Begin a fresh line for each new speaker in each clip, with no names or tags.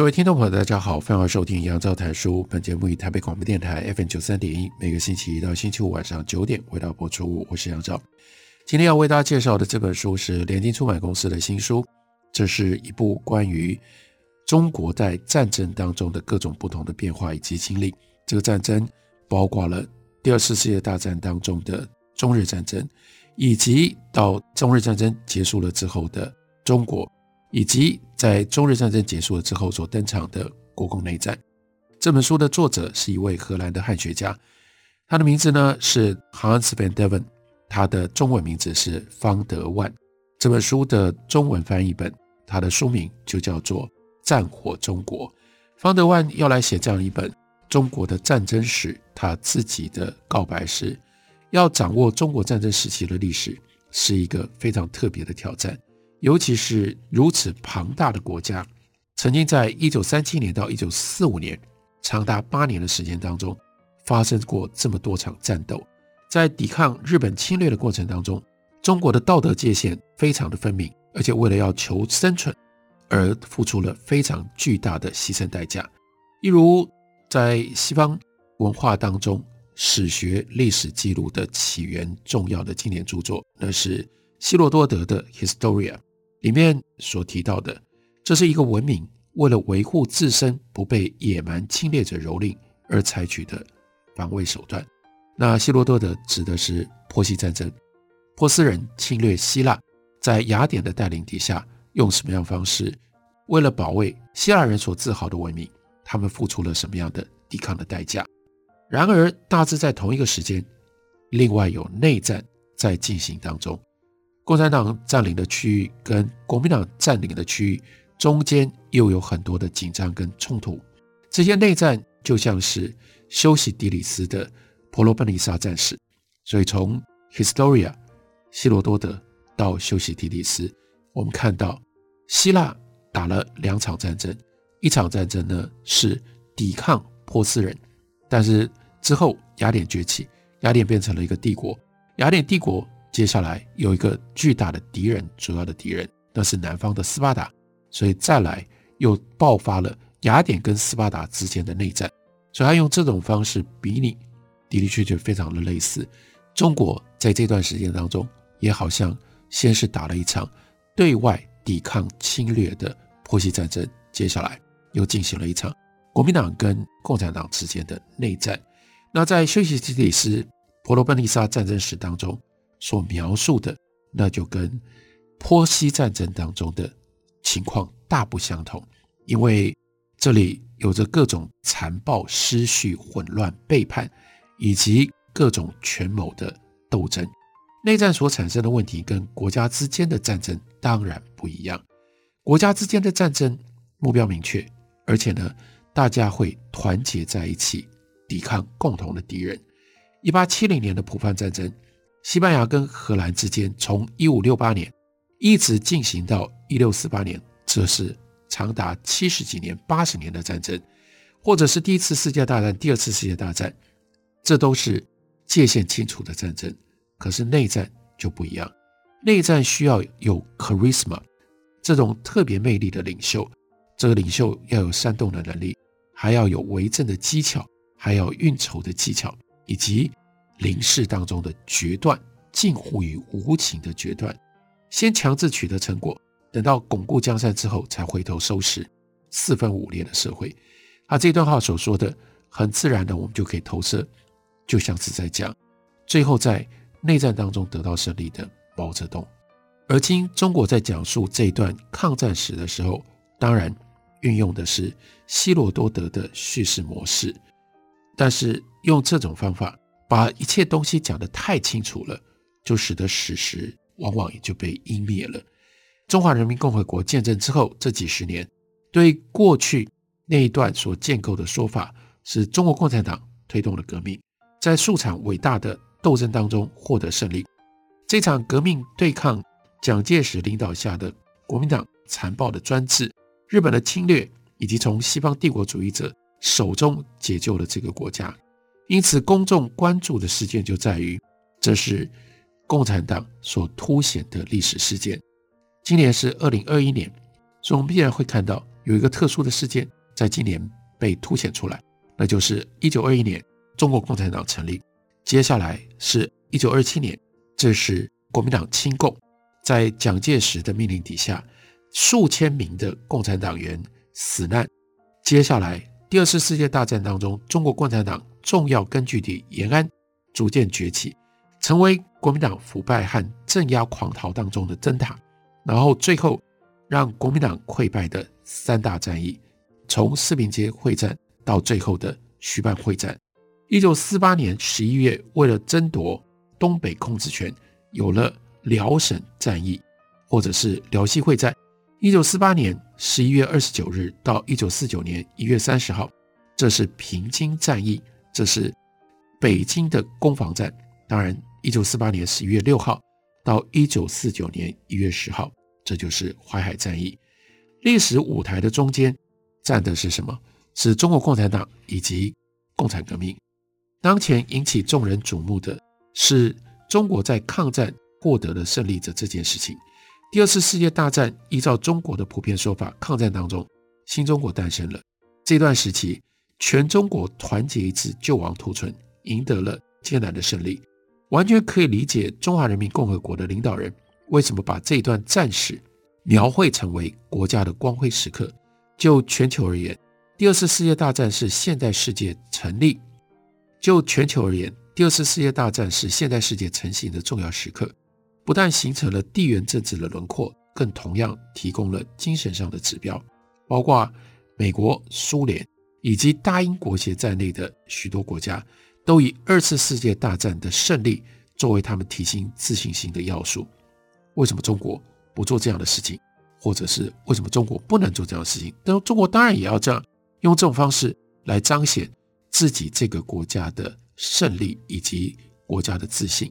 各位听众朋友，大家好，欢迎收听杨照谈书。本节目以台北广播电台 FM 九三点一，每个星期一到星期五晚上九点为大家播出。我是杨照。今天要为大家介绍的这本书是联经出版公司的新书，这是一部关于中国在战争当中的各种不同的变化以及经历。这个战争包括了第二次世界大战当中的中日战争，以及到中日战争结束了之后的中国。以及在中日战争结束了之后所登场的国共内战。这本书的作者是一位荷兰的汉学家，他的名字呢是 Hans van Deven，他的中文名字是方德万。这本书的中文翻译本，它的书名就叫做《战火中国》。方德万要来写这样一本中国的战争史，他自己的告白是：要掌握中国战争时期的历史，是一个非常特别的挑战。尤其是如此庞大的国家，曾经在一九三七年到一九四五年长达八年的时间当中，发生过这么多场战斗，在抵抗日本侵略的过程当中，中国的道德界限非常的分明，而且为了要求生存而付出了非常巨大的牺牲代价。例如，在西方文化当中，史学历史记录的起源重要的经典著作，那是希罗多德的《Historia》。里面所提到的，这是一个文明为了维护自身不被野蛮侵略者蹂躏而采取的防卫手段。那希罗多德指的是波西战争，波斯人侵略希腊，在雅典的带领底下，用什么样方式？为了保卫希腊人所自豪的文明，他们付出了什么样的抵抗的代价？然而，大致在同一个时间，另外有内战在进行当中。共产党占领的区域跟国民党占领的区域中间又有很多的紧张跟冲突，这些内战就像是修昔底里斯的婆罗奔尼撒战士。所以从 Historia 希罗多德到修昔底里斯，我们看到希腊打了两场战争，一场战争呢是抵抗波斯人，但是之后雅典崛起，雅典变成了一个帝国，雅典帝国。接下来有一个巨大的敌人，主要的敌人那是南方的斯巴达，所以再来又爆发了雅典跟斯巴达之间的内战，所以他用这种方式比拟，的的确确非常的类似。中国在这段时间当中，也好像先是打了一场对外抵抗侵略的波西战争，接下来又进行了一场国民党跟共产党之间的内战。那在修昔底里斯婆罗奔尼撒战争史当中。所描述的，那就跟波西战争当中的情况大不相同，因为这里有着各种残暴、失序、混乱、背叛，以及各种权谋的斗争。内战所产生的问题跟国家之间的战争当然不一样。国家之间的战争目标明确，而且呢，大家会团结在一起抵抗共同的敌人。一八七零年的普法战争。西班牙跟荷兰之间，从一五六八年一直进行到一六四八年，这是长达七十几年、八十年的战争，或者是第一次世界大战、第二次世界大战，这都是界限清楚的战争。可是内战就不一样，内战需要有 charisma 这种特别魅力的领袖，这个领袖要有煽动的能力，还要有为政的技巧，还要运筹的技巧，以及。临事当中的决断，近乎于无情的决断，先强制取得成果，等到巩固江山之后，才回头收拾四分五裂的社会。他这段话所说的，很自然的，我们就可以投射，就像是在讲最后在内战当中得到胜利的毛泽东。而今中国在讲述这段抗战史的时候，当然运用的是希罗多德的叙事模式，但是用这种方法。把一切东西讲得太清楚了，就使得史实往往也就被湮灭了。中华人民共和国建政之后这几十年，对过去那一段所建构的说法，是中国共产党推动了革命，在数场伟大的斗争当中获得胜利。这场革命对抗蒋介石领导下的国民党残暴的专制、日本的侵略，以及从西方帝国主义者手中解救了这个国家。因此，公众关注的事件就在于，这是共产党所凸显的历史事件。今年是二零二一年，所以我们必然会看到有一个特殊的事件在今年被凸显出来，那就是一九二一年中国共产党成立。接下来是一九二七年，这是国民党亲共，在蒋介石的命令底下，数千名的共产党员死难。接下来，第二次世界大战当中，中国共产党重要根据地延安逐渐崛起，成为国民党腐败和镇压狂逃当中的灯塔。然后最后让国民党溃败的三大战役，从四平街会战到最后的徐蚌会战。一九四八年十一月，为了争夺东北控制权，有了辽沈战役，或者是辽西会战。一九四八年十一月二十九日到一九四九年一月三十号，这是平津战役，这是北京的攻防战。当然，一九四八年十一月六号到一九四九年一月十号。这就是淮海战役，历史舞台的中间站的是什么？是中国共产党以及共产革命。当前引起众人瞩目的是中国在抗战获得了胜利的这件事情。第二次世界大战依照中国的普遍说法，抗战当中新中国诞生了。这段时期，全中国团结一致，救亡图存，赢得了艰难的胜利，完全可以理解中华人民共和国的领导人。为什么把这段战史描绘成为国家的光辉时刻？就全球而言，第二次世界大战是现代世界成立；就全球而言，第二次世界大战是现代世界成型的重要时刻。不但形成了地缘政治的轮廓，更同样提供了精神上的指标。包括美国、苏联以及大英国协在内的许多国家，都以二次世界大战的胜利作为他们提升自信心的要素。为什么中国不做这样的事情，或者是为什么中国不能做这样的事情？但中国当然也要这样，用这种方式来彰显自己这个国家的胜利以及国家的自信。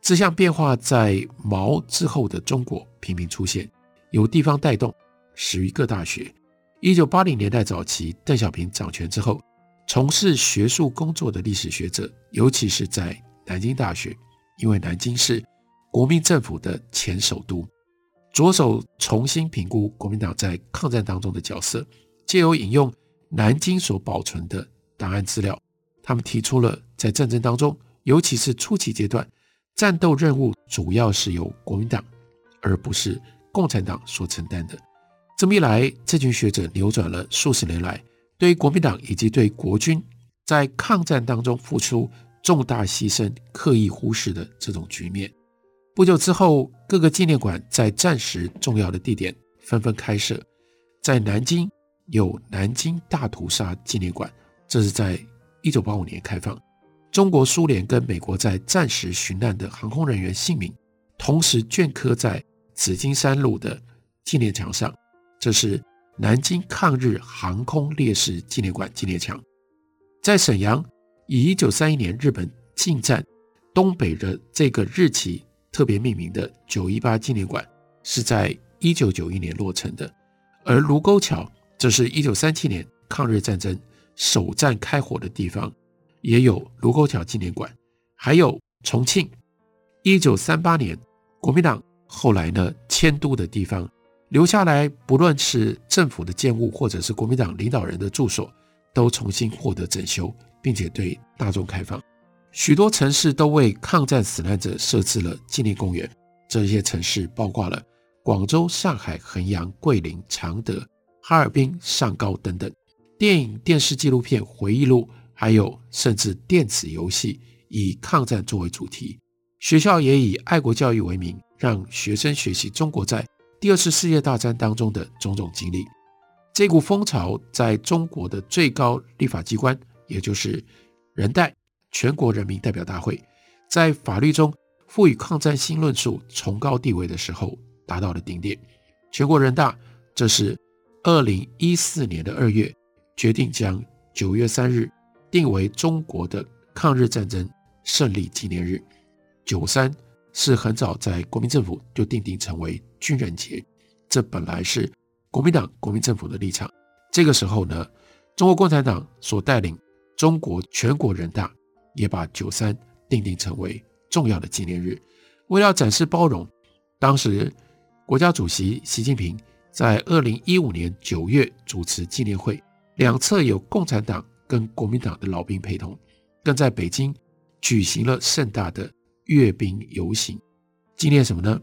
这项变化在毛之后的中国频频出现，由地方带动，始于各大学。一九八零年代早期，邓小平掌权之后，从事学术工作的历史学者，尤其是在南京大学，因为南京是。国民政府的前首都，着手重新评估国民党在抗战当中的角色，借由引用南京所保存的档案资料，他们提出了在战争当中，尤其是初期阶段，战斗任务主要是由国民党而不是共产党所承担的。这么一来，这群学者扭转了数十年来对国民党以及对国军在抗战当中付出重大牺牲刻意忽视的这种局面。不久之后，各个纪念馆在战时重要的地点纷纷开设。在南京有南京大屠杀纪念馆，这是在一九八五年开放。中国、苏联跟美国在战时殉难的航空人员姓名，同时镌刻在紫金山路的纪念墙上，这是南京抗日航空烈士纪念馆纪念墙。在沈阳，以一九三一年日本进占东北的这个日期。特别命名的九一八纪念馆是在一九九一年落成的，而卢沟桥这是一九三七年抗日战争首战开火的地方，也有卢沟桥纪念馆。还有重庆，一九三八年国民党后来呢迁都的地方，留下来不论是政府的建物或者是国民党领导人的住所，都重新获得整修，并且对大众开放。许多城市都为抗战死难者设置了纪念公园，这些城市包括了广州、上海、衡阳、桂林、常德、哈尔滨、上高等等。电影、电视纪录片、回忆录，还有甚至电子游戏，以抗战作为主题。学校也以爱国教育为名，让学生学习中国在第二次世界大战当中的种种经历。这股风潮在中国的最高立法机关，也就是人代。全国人民代表大会在法律中赋予抗战新论述崇高地位的时候，达到了顶点。全国人大这是二零一四年的二月决定将九月三日定为中国的抗日战争胜利纪念日。九三是很早在国民政府就定定成为军人节，这本来是国民党国民政府的立场。这个时候呢，中国共产党所带领中国全国人大也把九三定定成为重要的纪念日。为了展示包容，当时国家主席习近平在二零一五年九月主持纪念会，两侧有共产党跟国民党的老兵陪同，更在北京举行了盛大的阅兵游行，纪念什么呢？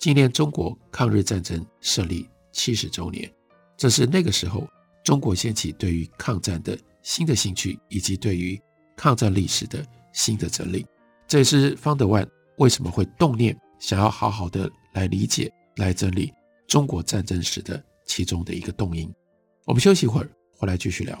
纪念中国抗日战争胜利七十周年。这是那个时候。中国掀起对于抗战的新的兴趣，以及对于抗战历史的新的整理，这也是方德万为什么会动念想要好好的来理解、来整理中国战争史的其中的一个动因。我们休息一会儿，回来继续聊。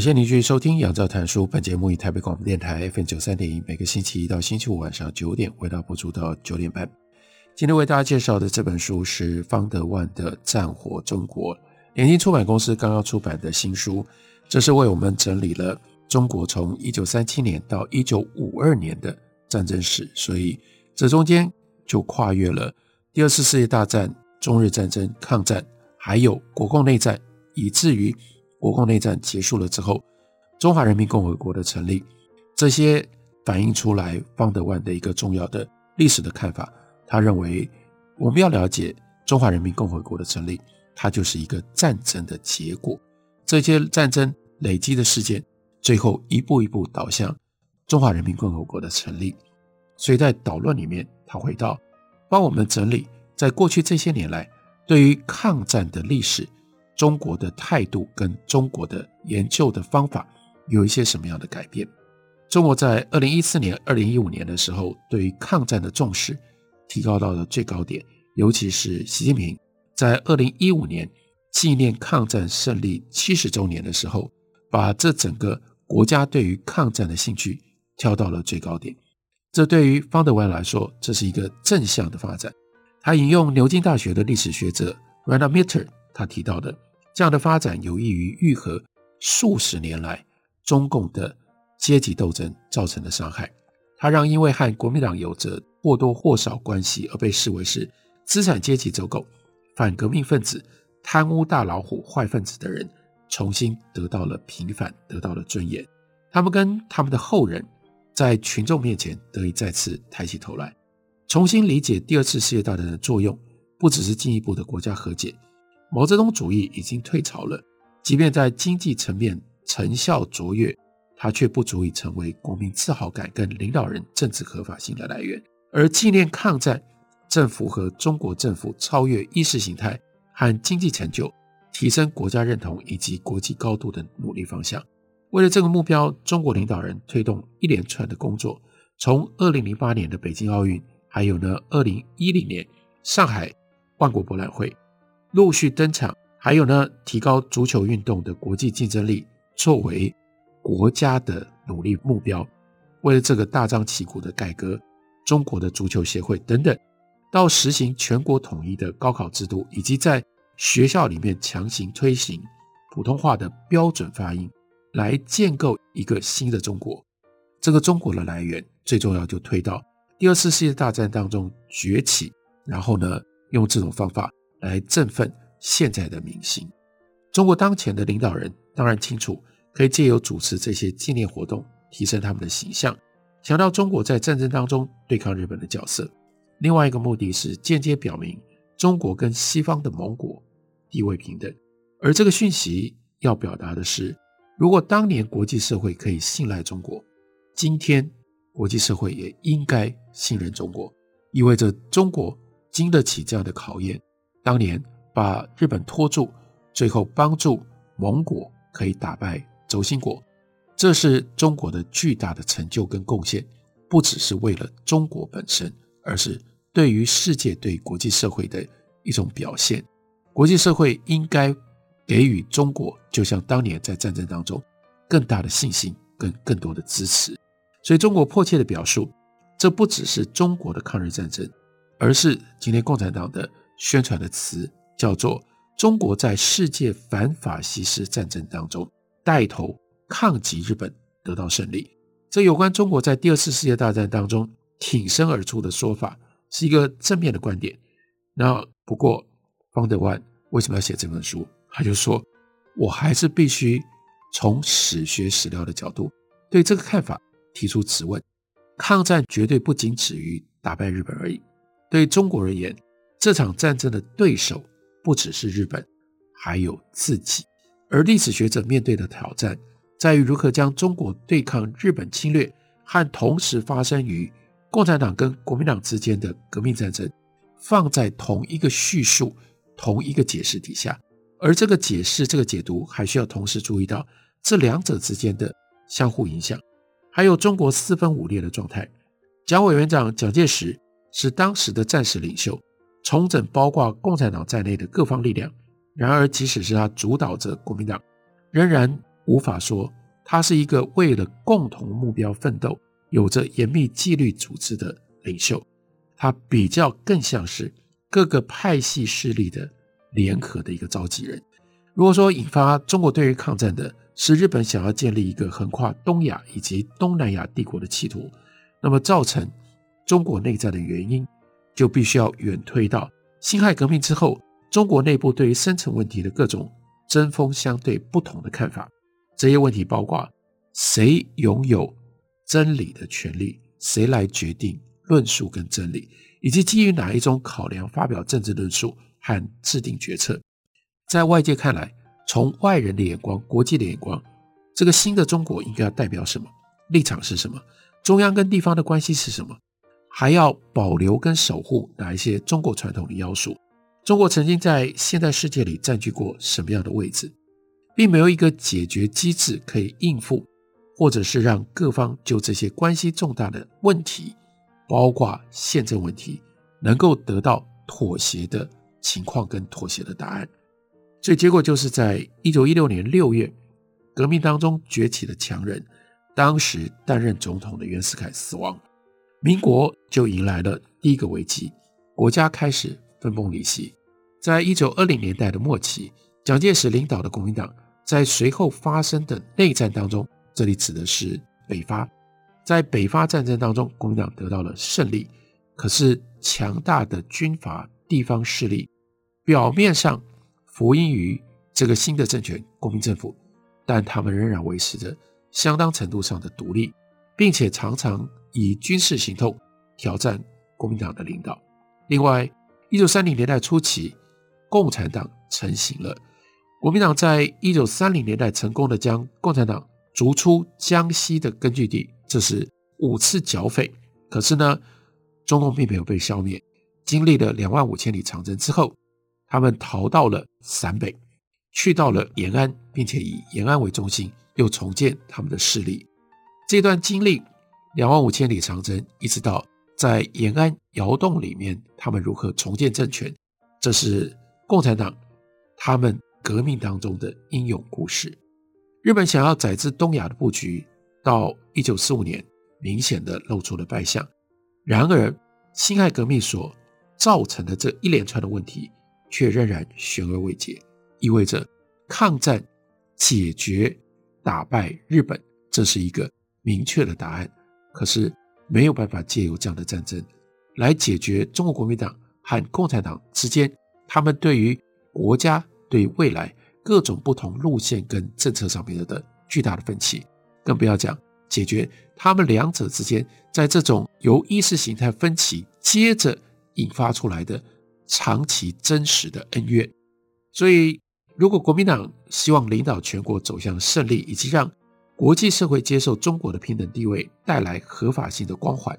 感谢您继续收听《杨照谈书》。本节目以台北广播电台 FM 九三点一，每个星期一到星期五晚上九点，为大播出到九点半。今天为大家介绍的这本书是方德万的《战火中国》，联经出版公司刚刚出版的新书。这是为我们整理了中国从一九三七年到一九五二年的战争史，所以这中间就跨越了第二次世界大战、中日战争、抗战，还有国共内战，以至于。国共内战结束了之后，中华人民共和国的成立，这些反映出来方德万的一个重要的历史的看法。他认为，我们要了解中华人民共和国的成立，它就是一个战争的结果。这些战争累积的事件，最后一步一步导向中华人民共和国的成立。所以在导论里面，他回到帮我们整理，在过去这些年来对于抗战的历史。中国的态度跟中国的研究的方法有一些什么样的改变？中国在二零一四年、二零一五年的时候，对于抗战的重视提高到了最高点。尤其是习近平在二零一五年纪念抗战胜利七十周年的时候，把这整个国家对于抗战的兴趣挑到了最高点。这对于方德文来说，这是一个正向的发展。他引用牛津大学的历史学者 Randa Mitter 他提到的。这样的发展有益于愈合数十年来中共的阶级斗争造成的伤害。它让因为和国民党有着或多或少关系而被视为是资产阶级走狗、反革命分子、贪污大老虎、坏分子的人，重新得到了平反，得到了尊严。他们跟他们的后人在群众面前得以再次抬起头来，重新理解第二次世界大战的作用，不只是进一步的国家和解。毛泽东主义已经退潮了，即便在经济层面成效卓越，它却不足以成为国民自豪感跟领导人政治合法性的来源。而纪念抗战，正符合中国政府超越意识形态和经济成就，提升国家认同以及国际高度的努力方向。为了这个目标，中国领导人推动一连串的工作，从二零零八年的北京奥运，还有呢二零一零年上海万国博览会。陆续登场，还有呢，提高足球运动的国际竞争力作为国家的努力目标。为了这个大张旗鼓的改革，中国的足球协会等等，到实行全国统一的高考制度，以及在学校里面强行推行普通话的标准发音，来建构一个新的中国。这个中国的来源，最重要就推到第二次世界大战当中崛起，然后呢，用这种方法。来振奋现在的民心。中国当前的领导人当然清楚，可以借由主持这些纪念活动，提升他们的形象，强调中国在战争当中对抗日本的角色。另外一个目的是间接表明中国跟西方的盟国地位平等。而这个讯息要表达的是，如果当年国际社会可以信赖中国，今天国际社会也应该信任中国，意味着中国经得起这样的考验。当年把日本拖住，最后帮助盟国可以打败轴心国，这是中国的巨大的成就跟贡献，不只是为了中国本身，而是对于世界、对国际社会的一种表现。国际社会应该给予中国，就像当年在战争当中，更大的信心跟更多的支持。所以，中国迫切地表述，这不只是中国的抗日战争，而是今天共产党的宣传的词，叫做中国在世界反法西斯战争当中带头抗击日本，得到胜利。这有关中国在第二次世界大战当中挺身而出的说法，是一个正面的观点。那不过，方德万为什么要写这本书？他就说，我还是必须从史学史料的角度对这个看法提出质问。抗战绝对不仅止于打败日本而已。对中国而言，这场战争的对手不只是日本，还有自己。而历史学者面对的挑战，在于如何将中国对抗日本侵略和同时发生于共产党跟国民党之间的革命战争，放在同一个叙述、同一个解释底下。而这个解释、这个解读，还需要同时注意到这两者之间的相互影响，还有中国四分五裂的状态。蒋委员长蒋介石是当时的战时领袖，重整包括共产党在内的各方力量。然而，即使是他主导着国民党，仍然无法说他是一个为了共同目标奋斗、有着严密纪律组织的领袖。他比较更像是各个派系势力的。联合的一个召集人。如果说引发中国对于抗战的是日本想要建立一个横跨东亚以及东南亚帝国的企图，那么造成中国内战的原因，就必须要远推到辛亥革命之后，中国内部对于深层问题的各种针锋相对不同的看法。这些问题包括谁拥有真理的权利，谁来决定论述跟真理，以及基于哪一种考量发表政治论述。和制定决策，在外界看来，从外人的眼光、国际的眼光，这个新的中国应该要代表什么？立场是什么？中央跟地方的关系是什么？还要保留跟守护哪一些中国传统的要素？中国曾经在现代世界里占据过什么样的位置？并没有一个解决机制可以应付，或者是让各方就这些关系重大的问题，包括宪政问题，能够得到妥协的。情况跟妥协的答案，所以结果就是在一九一六年六月，革命当中崛起的强人，当时担任总统的袁世凯死亡，民国就迎来了第一个危机，国家开始分崩离析。在一九二零年代的末期，蒋介石领导的国民党在随后发生的内战当中，这里指的是北伐，在北伐战争当中，国民党得到了胜利，可是强大的军阀。地方势力表面上服膺于这个新的政权——国民政府，但他们仍然维持着相当程度上的独立，并且常常以军事行动挑战国民党的领导。另外，一九三零年代初期，共产党成型了，国民党在一九三零年代成功的将共产党逐出江西的根据地，这是五次剿匪。可是呢，中共并没有被消灭。经历了两万五千里长征之后，他们逃到了陕北，去到了延安，并且以延安为中心，又重建他们的势力。这段经历两万五千里长征，一直到在延安窑洞里面，他们如何重建政权，这是共产党他们革命当中的英勇故事。日本想要宰制东亚的布局，到一九四五年明显的露出了败相。然而，辛亥革命所造成的这一连串的问题，却仍然悬而未解，意味着抗战解决打败日本，这是一个明确的答案。可是没有办法借由这样的战争来解决中国国民党和共产党之间他们对于国家对未来各种不同路线跟政策上面的巨大的分歧，更不要讲解决他们两者之间在这种由意识形态分歧接着。引发出来的长期真实的恩怨。所以，如果国民党希望领导全国走向胜利，以及让国际社会接受中国的平等地位带来合法性的光环，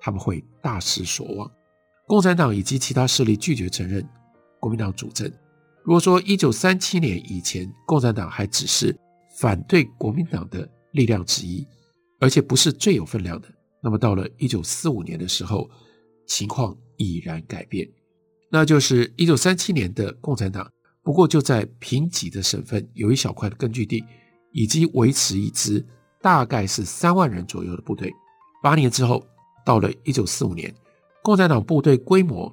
他们会大失所望。共产党以及其他势力拒绝承认国民党主政。如果说一九三七年以前，共产党还只是反对国民党的力量之一，而且不是最有分量的，那么到了一九四五年的时候，情况已然改变。那就是一九三七年的共产党，不过就在贫瘠的省份有一小块的根据地，以及维持一支大概是三万人左右的部队。八年之后，到了一九四五年。共产党部队规模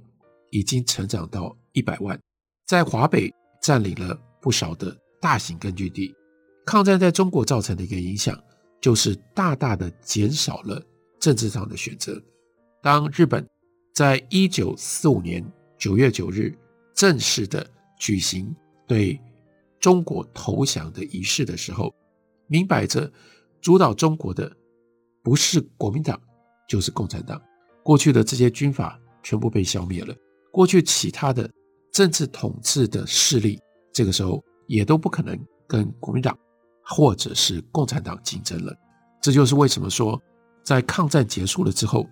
已经成长到一百万，在华北占领了不少的大型根据地。抗战在中国造成的一个影响，就是大大的减少了政治上的选择。当日本在一九四五年九月九日正式的举行对中国投降的仪式的时候，明摆着主导中国的不是国民党，就是共产党。过去的这些军阀全部被消灭了，过去其他的政治统治的势力，这个时候也都不可能跟国民党或者是共产党竞争了。这就是为什么说，在抗战结束了之后，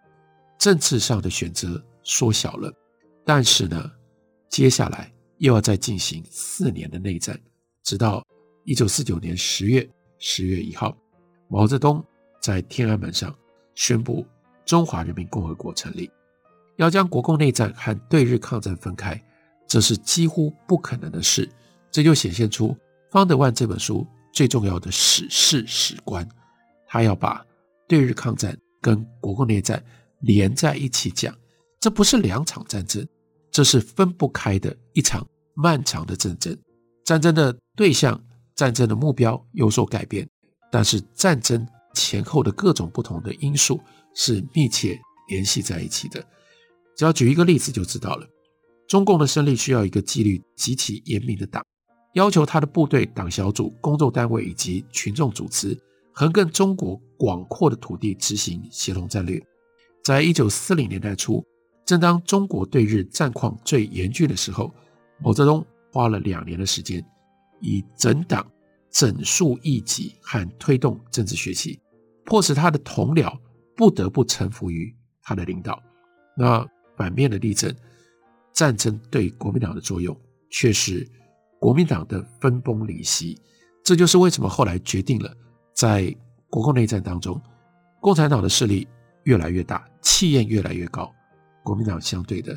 政治上的选择缩小了。但是呢，接下来又要再进行四年的内战，直到一九四九年十月十月一号，毛泽东在天安门上宣布。中华人民共和国成立，要将国共内战和对日抗战分开，这是几乎不可能的事。这就显现出方德万这本书最重要的史事史观，他要把对日抗战跟国共内战连在一起讲。这不是两场战争，这是分不开的一场漫长的战争。战争的对象、战争的目标有所改变，但是战争前后的各种不同的因素。是密切联系在一起的。只要举一个例子就知道了。中共的胜利需要一个纪律极其严明的党，要求他的部队、党小组、工作单位以及群众组织，横亘中国广阔的土地执行协同战略。在一九四零年代初，正当中国对日战况最严峻的时候，毛泽东花了两年的时间，以整党、整肃异己和推动政治学习，迫使他的同僚。不得不臣服于他的领导。那反面的例证，战争对国民党的作用却是国民党的分崩离析。这就是为什么后来决定了，在国共内战当中，共产党的势力越来越大，气焰越来越高，国民党相对的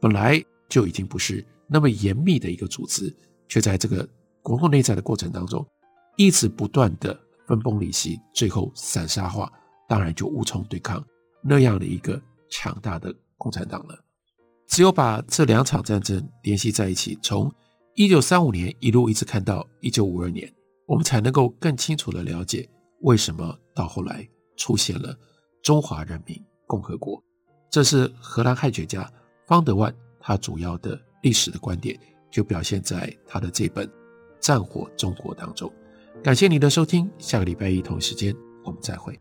本来就已经不是那么严密的一个组织，却在这个国共内战的过程当中，一直不断的分崩离析，最后散沙化。当然就无从对抗那样的一个强大的共产党了。只有把这两场战争联系在一起，从一九三五年一路一直看到一九五二年，我们才能够更清楚地了解为什么到后来出现了中华人民共和国。这是荷兰汉学家方德万他主要的历史的观点，就表现在他的这本《战火中国》当中。感谢你的收听，下个礼拜一同时间我们再会。